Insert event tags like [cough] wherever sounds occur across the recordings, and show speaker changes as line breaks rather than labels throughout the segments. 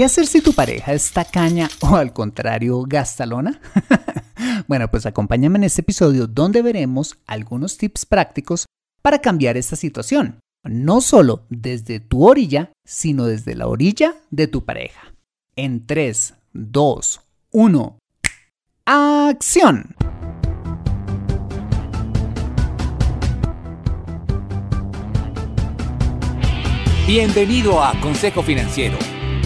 ¿Qué hacer si tu pareja es tacaña o al contrario gastalona? [laughs] bueno, pues acompáñame en este episodio donde veremos algunos tips prácticos para cambiar esta situación, no solo desde tu orilla, sino desde la orilla de tu pareja. En 3, 2, 1, acción.
Bienvenido a Consejo Financiero,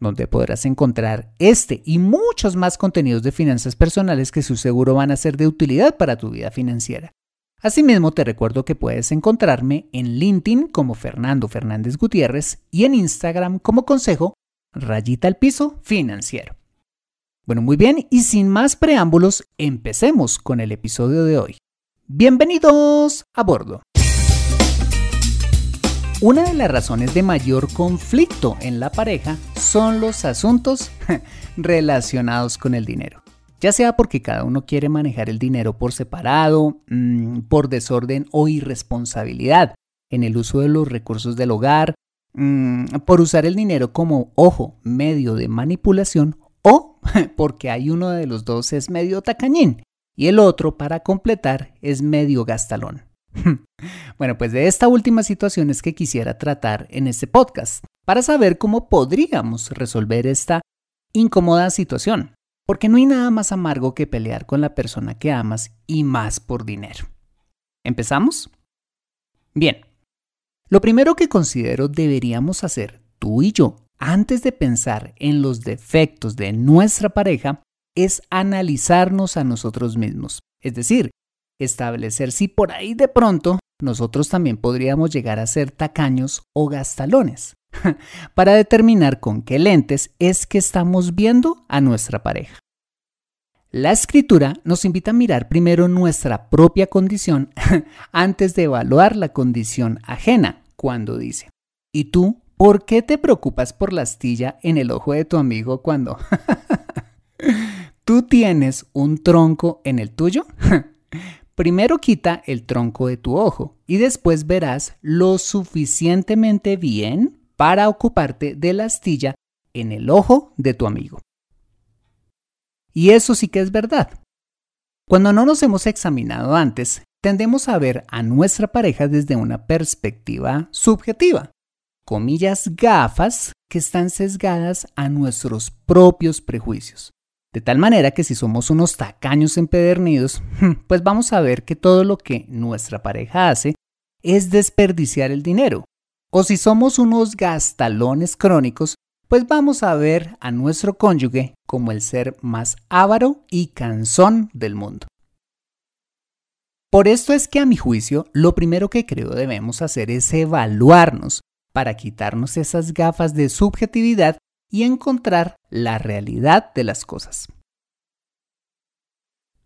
donde podrás encontrar este y muchos más contenidos de finanzas personales que su seguro van a ser de utilidad para tu vida financiera. Asimismo, te recuerdo que puedes encontrarme en LinkedIn como Fernando Fernández Gutiérrez y en Instagram como Consejo Rayita al Piso Financiero. Bueno, muy bien, y sin más preámbulos, empecemos con el episodio de hoy. Bienvenidos a bordo. Una de las razones de mayor conflicto en la pareja son los asuntos [laughs] relacionados con el dinero. Ya sea porque cada uno quiere manejar el dinero por separado, mmm, por desorden o irresponsabilidad en el uso de los recursos del hogar, mmm, por usar el dinero como, ojo, medio de manipulación o [laughs] porque hay uno de los dos es medio tacañín y el otro, para completar, es medio gastalón. [laughs] Bueno, pues de esta última situación es que quisiera tratar en este podcast, para saber cómo podríamos resolver esta incómoda situación, porque no hay nada más amargo que pelear con la persona que amas y más por dinero. ¿Empezamos? Bien, lo primero que considero deberíamos hacer tú y yo antes de pensar en los defectos de nuestra pareja es analizarnos a nosotros mismos, es decir, establecer si por ahí de pronto nosotros también podríamos llegar a ser tacaños o gastalones, [laughs] para determinar con qué lentes es que estamos viendo a nuestra pareja. La escritura nos invita a mirar primero nuestra propia condición [laughs] antes de evaluar la condición ajena, cuando dice, ¿y tú por qué te preocupas por la astilla en el ojo de tu amigo cuando [laughs] tú tienes un tronco en el tuyo? Primero quita el tronco de tu ojo y después verás lo suficientemente bien para ocuparte de la astilla en el ojo de tu amigo. Y eso sí que es verdad. Cuando no nos hemos examinado antes, tendemos a ver a nuestra pareja desde una perspectiva subjetiva, comillas gafas que están sesgadas a nuestros propios prejuicios. De tal manera que si somos unos tacaños empedernidos, pues vamos a ver que todo lo que nuestra pareja hace es desperdiciar el dinero. O si somos unos gastalones crónicos, pues vamos a ver a nuestro cónyuge como el ser más avaro y cansón del mundo. Por esto es que a mi juicio, lo primero que creo debemos hacer es evaluarnos para quitarnos esas gafas de subjetividad y encontrar la realidad de las cosas.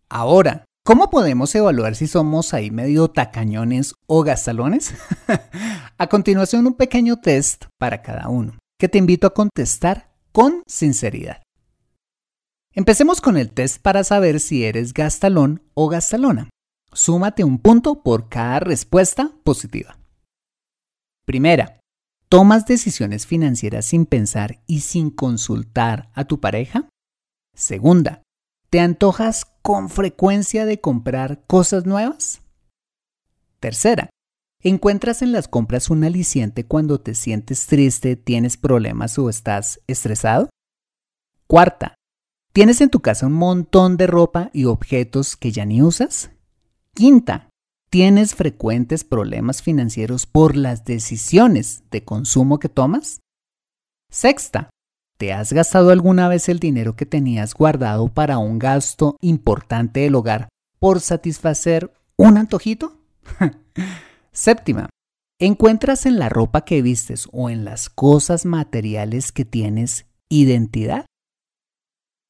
Ahora, ¿cómo podemos evaluar si somos ahí medio tacañones o gastalones? [laughs] a continuación, un pequeño test para cada uno, que te invito a contestar con sinceridad. Empecemos con el test para saber si eres gastalón o gastalona. Súmate un punto por cada respuesta positiva. Primera, ¿tomas decisiones financieras sin pensar y sin consultar a tu pareja? Segunda, ¿te antojas con frecuencia de comprar cosas nuevas? Tercera, ¿encuentras en las compras un aliciente cuando te sientes triste, tienes problemas o estás estresado? Cuarta, ¿Tienes en tu casa un montón de ropa y objetos que ya ni usas? Quinta, ¿tienes frecuentes problemas financieros por las decisiones de consumo que tomas? Sexta, ¿te has gastado alguna vez el dinero que tenías guardado para un gasto importante del hogar por satisfacer un antojito? [laughs] Séptima, ¿encuentras en la ropa que vistes o en las cosas materiales que tienes identidad?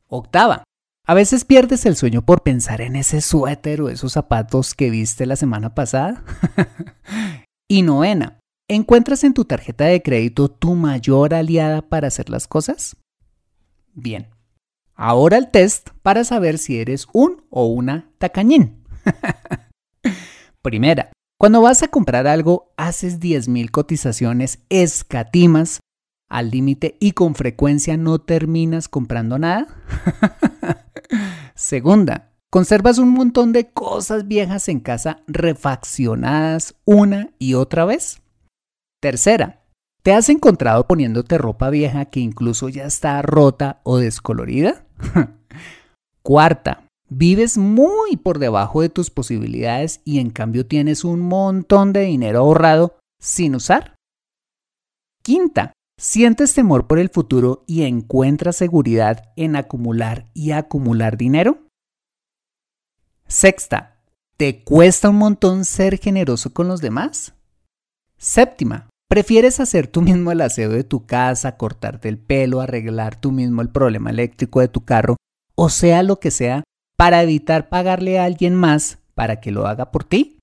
Octava. A veces pierdes el sueño por pensar en ese suéter o esos zapatos que viste la semana pasada. [laughs] y novena. ¿Encuentras en tu tarjeta de crédito tu mayor aliada para hacer las cosas? Bien. Ahora el test para saber si eres un o una tacañín. [laughs] Primera, cuando vas a comprar algo, haces 10.000 cotizaciones, escatimas al límite y con frecuencia no terminas comprando nada? [laughs] Segunda, conservas un montón de cosas viejas en casa refaccionadas una y otra vez. Tercera, ¿te has encontrado poniéndote ropa vieja que incluso ya está rota o descolorida? [laughs] Cuarta, vives muy por debajo de tus posibilidades y en cambio tienes un montón de dinero ahorrado sin usar. Quinta, ¿Sientes temor por el futuro y encuentras seguridad en acumular y acumular dinero? Sexta, ¿te cuesta un montón ser generoso con los demás? Séptima, ¿prefieres hacer tú mismo el aseo de tu casa, cortarte el pelo, arreglar tú mismo el problema eléctrico de tu carro, o sea lo que sea, para evitar pagarle a alguien más para que lo haga por ti?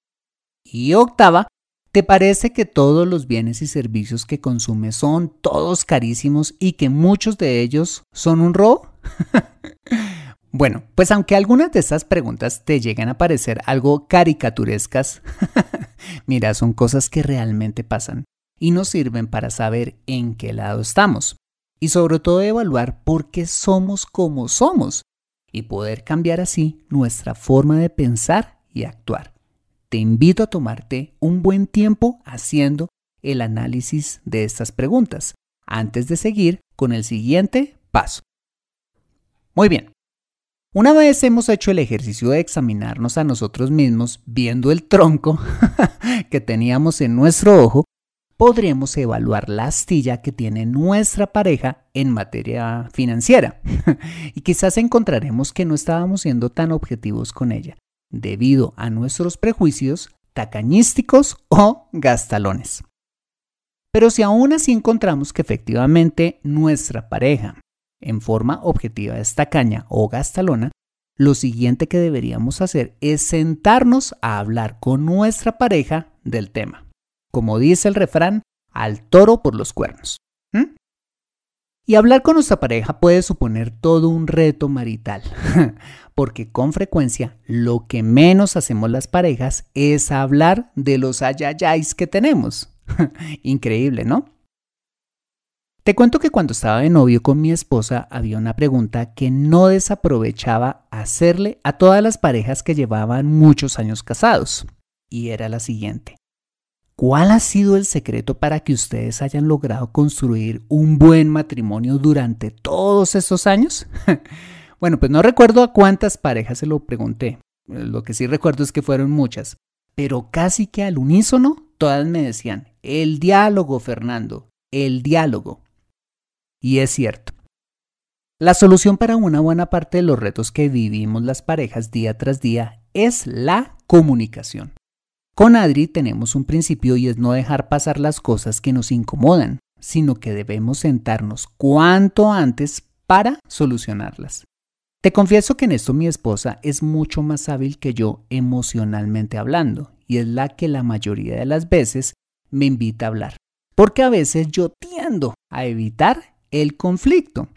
Y octava, ¿Te parece que todos los bienes y servicios que consumes son todos carísimos y que muchos de ellos son un robo? [laughs] bueno, pues aunque algunas de estas preguntas te lleguen a parecer algo caricaturescas, [laughs] mira, son cosas que realmente pasan y nos sirven para saber en qué lado estamos y sobre todo evaluar por qué somos como somos y poder cambiar así nuestra forma de pensar y actuar te invito a tomarte un buen tiempo haciendo el análisis de estas preguntas antes de seguir con el siguiente paso. Muy bien. Una vez hemos hecho el ejercicio de examinarnos a nosotros mismos viendo el tronco [laughs] que teníamos en nuestro ojo, podremos evaluar la astilla que tiene nuestra pareja en materia financiera [laughs] y quizás encontraremos que no estábamos siendo tan objetivos con ella debido a nuestros prejuicios tacañísticos o gastalones. Pero si aún así encontramos que efectivamente nuestra pareja en forma objetiva es tacaña o gastalona, lo siguiente que deberíamos hacer es sentarnos a hablar con nuestra pareja del tema. Como dice el refrán, al toro por los cuernos. Y hablar con nuestra pareja puede suponer todo un reto marital, [laughs] porque con frecuencia lo que menos hacemos las parejas es hablar de los ayayáis que tenemos. [laughs] Increíble, ¿no? Te cuento que cuando estaba de novio con mi esposa había una pregunta que no desaprovechaba hacerle a todas las parejas que llevaban muchos años casados, y era la siguiente. ¿Cuál ha sido el secreto para que ustedes hayan logrado construir un buen matrimonio durante todos estos años? [laughs] bueno, pues no recuerdo a cuántas parejas se lo pregunté. Lo que sí recuerdo es que fueron muchas. Pero casi que al unísono, todas me decían, el diálogo, Fernando, el diálogo. Y es cierto. La solución para una buena parte de los retos que vivimos las parejas día tras día es la comunicación. Con Adri tenemos un principio y es no dejar pasar las cosas que nos incomodan, sino que debemos sentarnos cuanto antes para solucionarlas. Te confieso que en esto mi esposa es mucho más hábil que yo emocionalmente hablando y es la que la mayoría de las veces me invita a hablar, porque a veces yo tiendo a evitar el conflicto.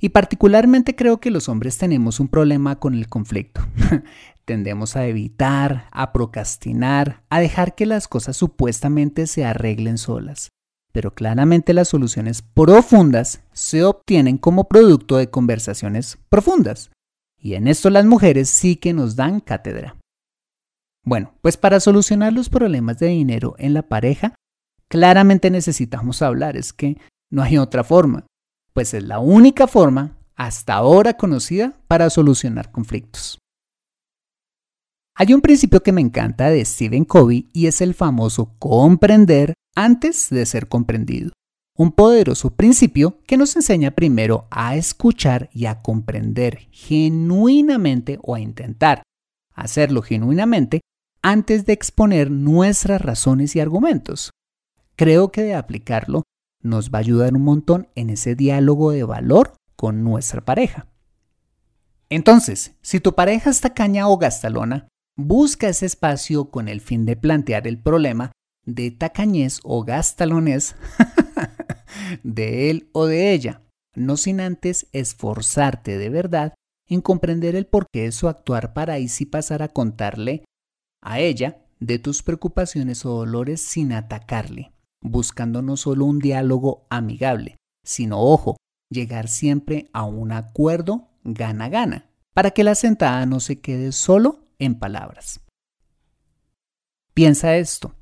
Y particularmente creo que los hombres tenemos un problema con el conflicto. [laughs] Tendemos a evitar, a procrastinar, a dejar que las cosas supuestamente se arreglen solas. Pero claramente las soluciones profundas se obtienen como producto de conversaciones profundas. Y en esto las mujeres sí que nos dan cátedra. Bueno, pues para solucionar los problemas de dinero en la pareja, claramente necesitamos hablar, es que no hay otra forma, pues es la única forma hasta ahora conocida para solucionar conflictos. Hay un principio que me encanta de Stephen Covey y es el famoso comprender antes de ser comprendido. Un poderoso principio que nos enseña primero a escuchar y a comprender genuinamente o a intentar hacerlo genuinamente antes de exponer nuestras razones y argumentos. Creo que de aplicarlo nos va a ayudar un montón en ese diálogo de valor con nuestra pareja. Entonces, si tu pareja está caña o gastalona, busca ese espacio con el fin de plantear el problema de tacañez o gastalonés [laughs] de él o de ella, no sin antes esforzarte de verdad en comprender el porqué de su actuar para ahí pasar a contarle a ella de tus preocupaciones o dolores sin atacarle, buscando no solo un diálogo amigable, sino, ojo, llegar siempre a un acuerdo gana-gana, para que la sentada no se quede solo en palabras. Piensa esto.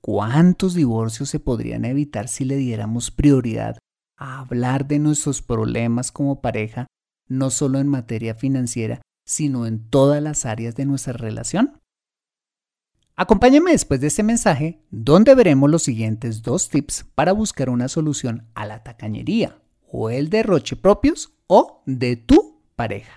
¿Cuántos divorcios se podrían evitar si le diéramos prioridad a hablar de nuestros problemas como pareja, no solo en materia financiera, sino en todas las áreas de nuestra relación? Acompáñame después de este mensaje, donde veremos los siguientes dos tips para buscar una solución a la tacañería o el derroche propios o de tu pareja.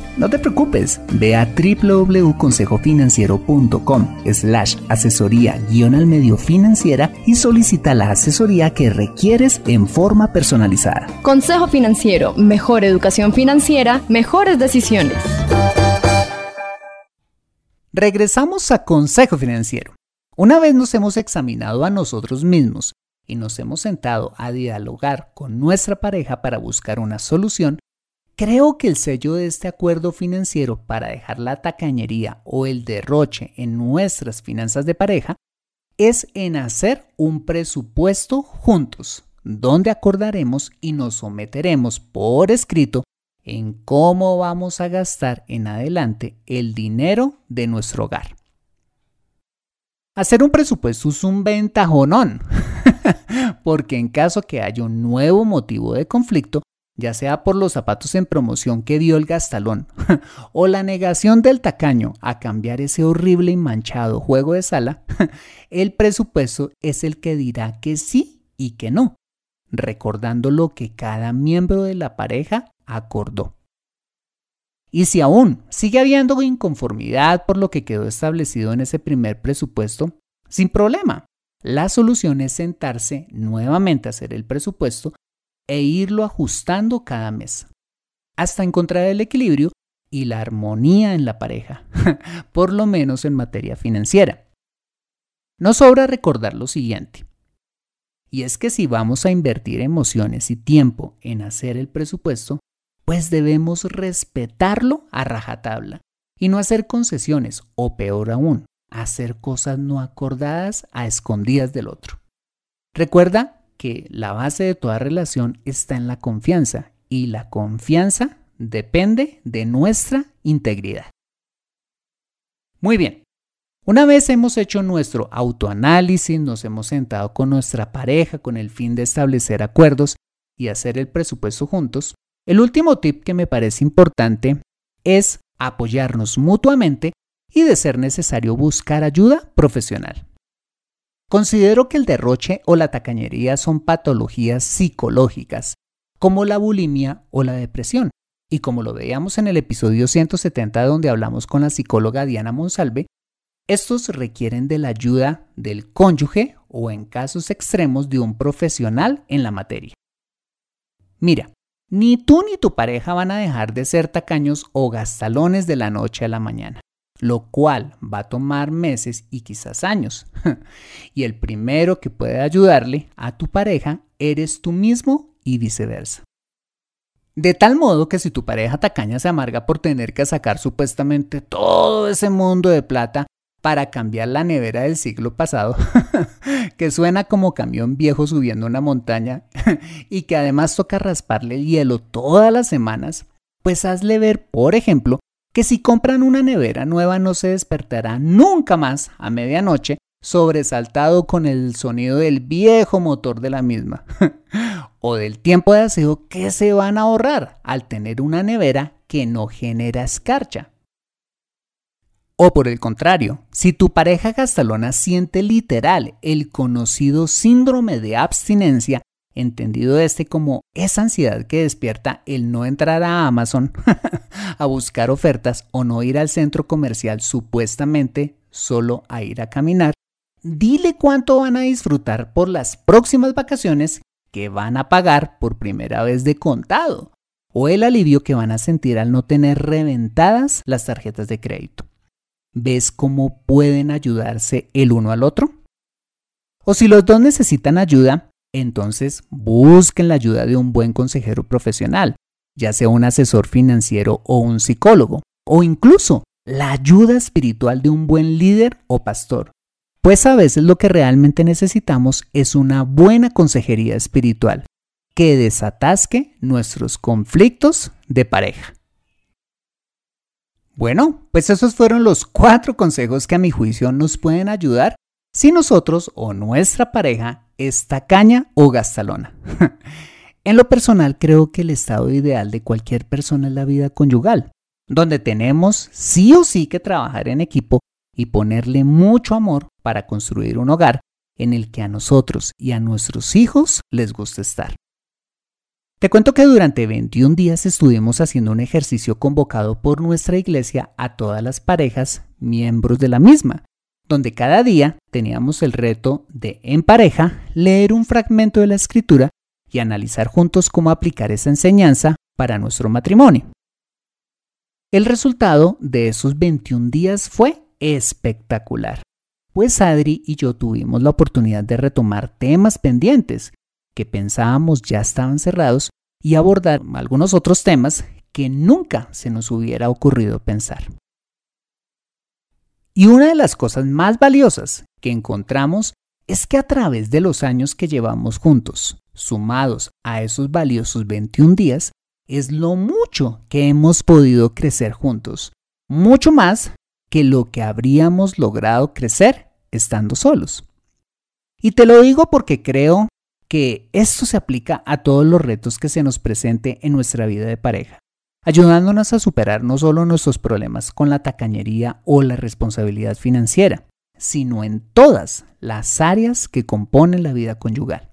no te preocupes, ve a www.consejofinanciero.com slash asesoría guion al medio financiera y solicita la asesoría que requieres en forma personalizada.
Consejo Financiero, mejor educación financiera, mejores decisiones.
Regresamos a Consejo Financiero. Una vez nos hemos examinado a nosotros mismos y nos hemos sentado a dialogar con nuestra pareja para buscar una solución, creo que el sello de este acuerdo financiero para dejar la tacañería o el derroche en nuestras finanzas de pareja es en hacer un presupuesto juntos, donde acordaremos y nos someteremos por escrito en cómo vamos a gastar en adelante el dinero de nuestro hogar. Hacer un presupuesto es un ventajonón, [laughs] porque en caso que haya un nuevo motivo de conflicto, ya sea por los zapatos en promoción que dio el gastalón [laughs] o la negación del tacaño a cambiar ese horrible y manchado juego de sala, [laughs] el presupuesto es el que dirá que sí y que no, recordando lo que cada miembro de la pareja acordó. Y si aún sigue habiendo inconformidad por lo que quedó establecido en ese primer presupuesto, sin problema. La solución es sentarse nuevamente a hacer el presupuesto e irlo ajustando cada mes, hasta encontrar el equilibrio y la armonía en la pareja, [laughs] por lo menos en materia financiera. No sobra recordar lo siguiente, y es que si vamos a invertir emociones y tiempo en hacer el presupuesto, pues debemos respetarlo a rajatabla y no hacer concesiones o peor aún, hacer cosas no acordadas a escondidas del otro. Recuerda que la base de toda relación está en la confianza y la confianza depende de nuestra integridad. Muy bien, una vez hemos hecho nuestro autoanálisis, nos hemos sentado con nuestra pareja con el fin de establecer acuerdos y hacer el presupuesto juntos, el último tip que me parece importante es apoyarnos mutuamente y de ser necesario buscar ayuda profesional. Considero que el derroche o la tacañería son patologías psicológicas, como la bulimia o la depresión, Y como lo veíamos en el episodio 170 donde hablamos con la psicóloga Diana Monsalve, estos requieren de la ayuda del cónyuge o en casos extremos de un profesional en la materia. Mira, ni tú ni tu pareja van a dejar de ser tacaños o gastalones de la noche a la mañana, lo cual va a tomar meses y quizás años. [laughs] y el primero que puede ayudarle a tu pareja eres tú mismo y viceversa. De tal modo que si tu pareja tacaña se amarga por tener que sacar supuestamente todo ese mundo de plata para cambiar la nevera del siglo pasado, [laughs] que suena como camión viejo subiendo una montaña [laughs] y que además toca rasparle el hielo todas las semanas, pues hazle ver, por ejemplo, que si compran una nevera nueva no se despertará nunca más a medianoche sobresaltado con el sonido del viejo motor de la misma, [laughs] o del tiempo de aseo que se van a ahorrar al tener una nevera que no genera escarcha. O por el contrario, si tu pareja gastalona siente literal el conocido síndrome de abstinencia, entendido este como esa ansiedad que despierta el no entrar a Amazon [laughs] a buscar ofertas o no ir al centro comercial supuestamente solo a ir a caminar, dile cuánto van a disfrutar por las próximas vacaciones que van a pagar por primera vez de contado o el alivio que van a sentir al no tener reventadas las tarjetas de crédito. ¿Ves cómo pueden ayudarse el uno al otro? O si los dos necesitan ayuda, entonces busquen la ayuda de un buen consejero profesional, ya sea un asesor financiero o un psicólogo, o incluso la ayuda espiritual de un buen líder o pastor. Pues a veces lo que realmente necesitamos es una buena consejería espiritual que desatasque nuestros conflictos de pareja. Bueno, pues esos fueron los cuatro consejos que a mi juicio nos pueden ayudar si nosotros o nuestra pareja es tacaña o gastalona. [laughs] en lo personal creo que el estado ideal de cualquier persona es la vida conyugal, donde tenemos sí o sí que trabajar en equipo y ponerle mucho amor para construir un hogar en el que a nosotros y a nuestros hijos les guste estar. Te cuento que durante 21 días estuvimos haciendo un ejercicio convocado por nuestra iglesia a todas las parejas miembros de la misma, donde cada día teníamos el reto de, en pareja, leer un fragmento de la escritura y analizar juntos cómo aplicar esa enseñanza para nuestro matrimonio. El resultado de esos 21 días fue espectacular pues Adri y yo tuvimos la oportunidad de retomar temas pendientes que pensábamos ya estaban cerrados y abordar algunos otros temas que nunca se nos hubiera ocurrido pensar. Y una de las cosas más valiosas que encontramos es que a través de los años que llevamos juntos, sumados a esos valiosos 21 días, es lo mucho que hemos podido crecer juntos, mucho más que lo que habríamos logrado crecer estando solos. Y te lo digo porque creo que esto se aplica a todos los retos que se nos presente en nuestra vida de pareja, ayudándonos a superar no solo nuestros problemas con la tacañería o la responsabilidad financiera, sino en todas las áreas que componen la vida conyugal.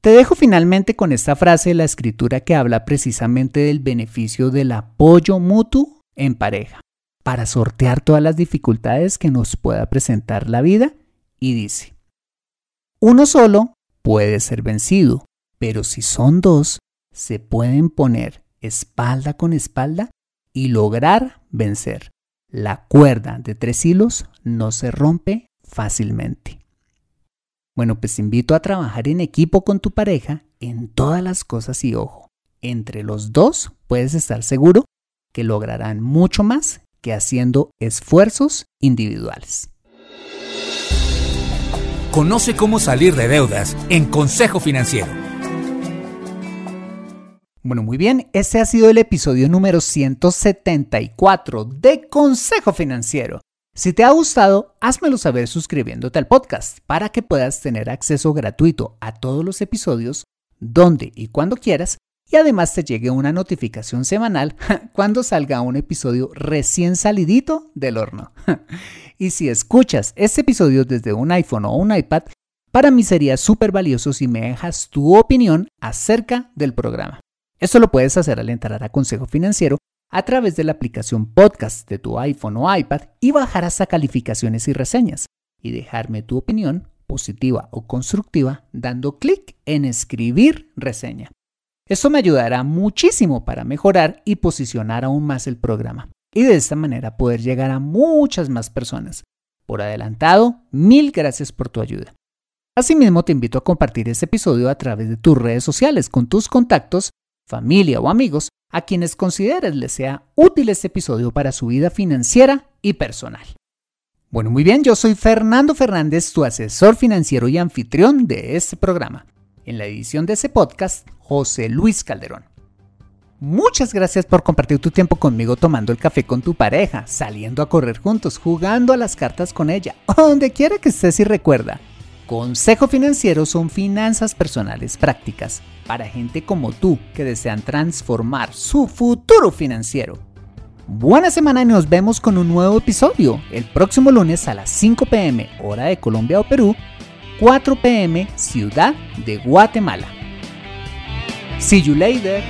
Te dejo finalmente con esta frase de la escritura que habla precisamente del beneficio del apoyo mutuo en pareja para sortear todas las dificultades que nos pueda presentar la vida y dice, uno solo puede ser vencido, pero si son dos, se pueden poner espalda con espalda y lograr vencer. La cuerda de tres hilos no se rompe fácilmente. Bueno, pues invito a trabajar en equipo con tu pareja en todas las cosas y ojo, entre los dos puedes estar seguro que lograrán mucho más que haciendo esfuerzos individuales.
Conoce cómo salir de deudas en Consejo Financiero.
Bueno, muy bien, este ha sido el episodio número 174 de Consejo Financiero. Si te ha gustado, házmelo saber suscribiéndote al podcast para que puedas tener acceso gratuito a todos los episodios donde y cuando quieras y además te llegue una notificación semanal [laughs] cuando salga un episodio recién salidito del horno. [laughs] y si escuchas este episodio desde un iPhone o un iPad, para mí sería súper valioso si me dejas tu opinión acerca del programa. Esto lo puedes hacer al entrar a Consejo Financiero a través de la aplicación podcast de tu iPhone o iPad y bajar hasta calificaciones y reseñas y dejarme tu opinión positiva o constructiva dando clic en escribir reseña. Esto me ayudará muchísimo para mejorar y posicionar aún más el programa y de esta manera poder llegar a muchas más personas. Por adelantado, mil gracias por tu ayuda. Asimismo, te invito a compartir este episodio a través de tus redes sociales con tus contactos, familia o amigos a quienes consideres les sea útil este episodio para su vida financiera y personal. Bueno, muy bien, yo soy Fernando Fernández, tu asesor financiero y anfitrión de este programa. En la edición de este podcast, José Luis Calderón. Muchas gracias por compartir tu tiempo conmigo tomando el café con tu pareja, saliendo a correr juntos, jugando a las cartas con ella, donde quiera que estés y recuerda. Consejo Financiero son finanzas personales prácticas para gente como tú que desean transformar su futuro financiero. Buena semana y nos vemos con un nuevo episodio el próximo lunes a las 5 pm hora de Colombia o Perú, 4 pm Ciudad de Guatemala. See you later.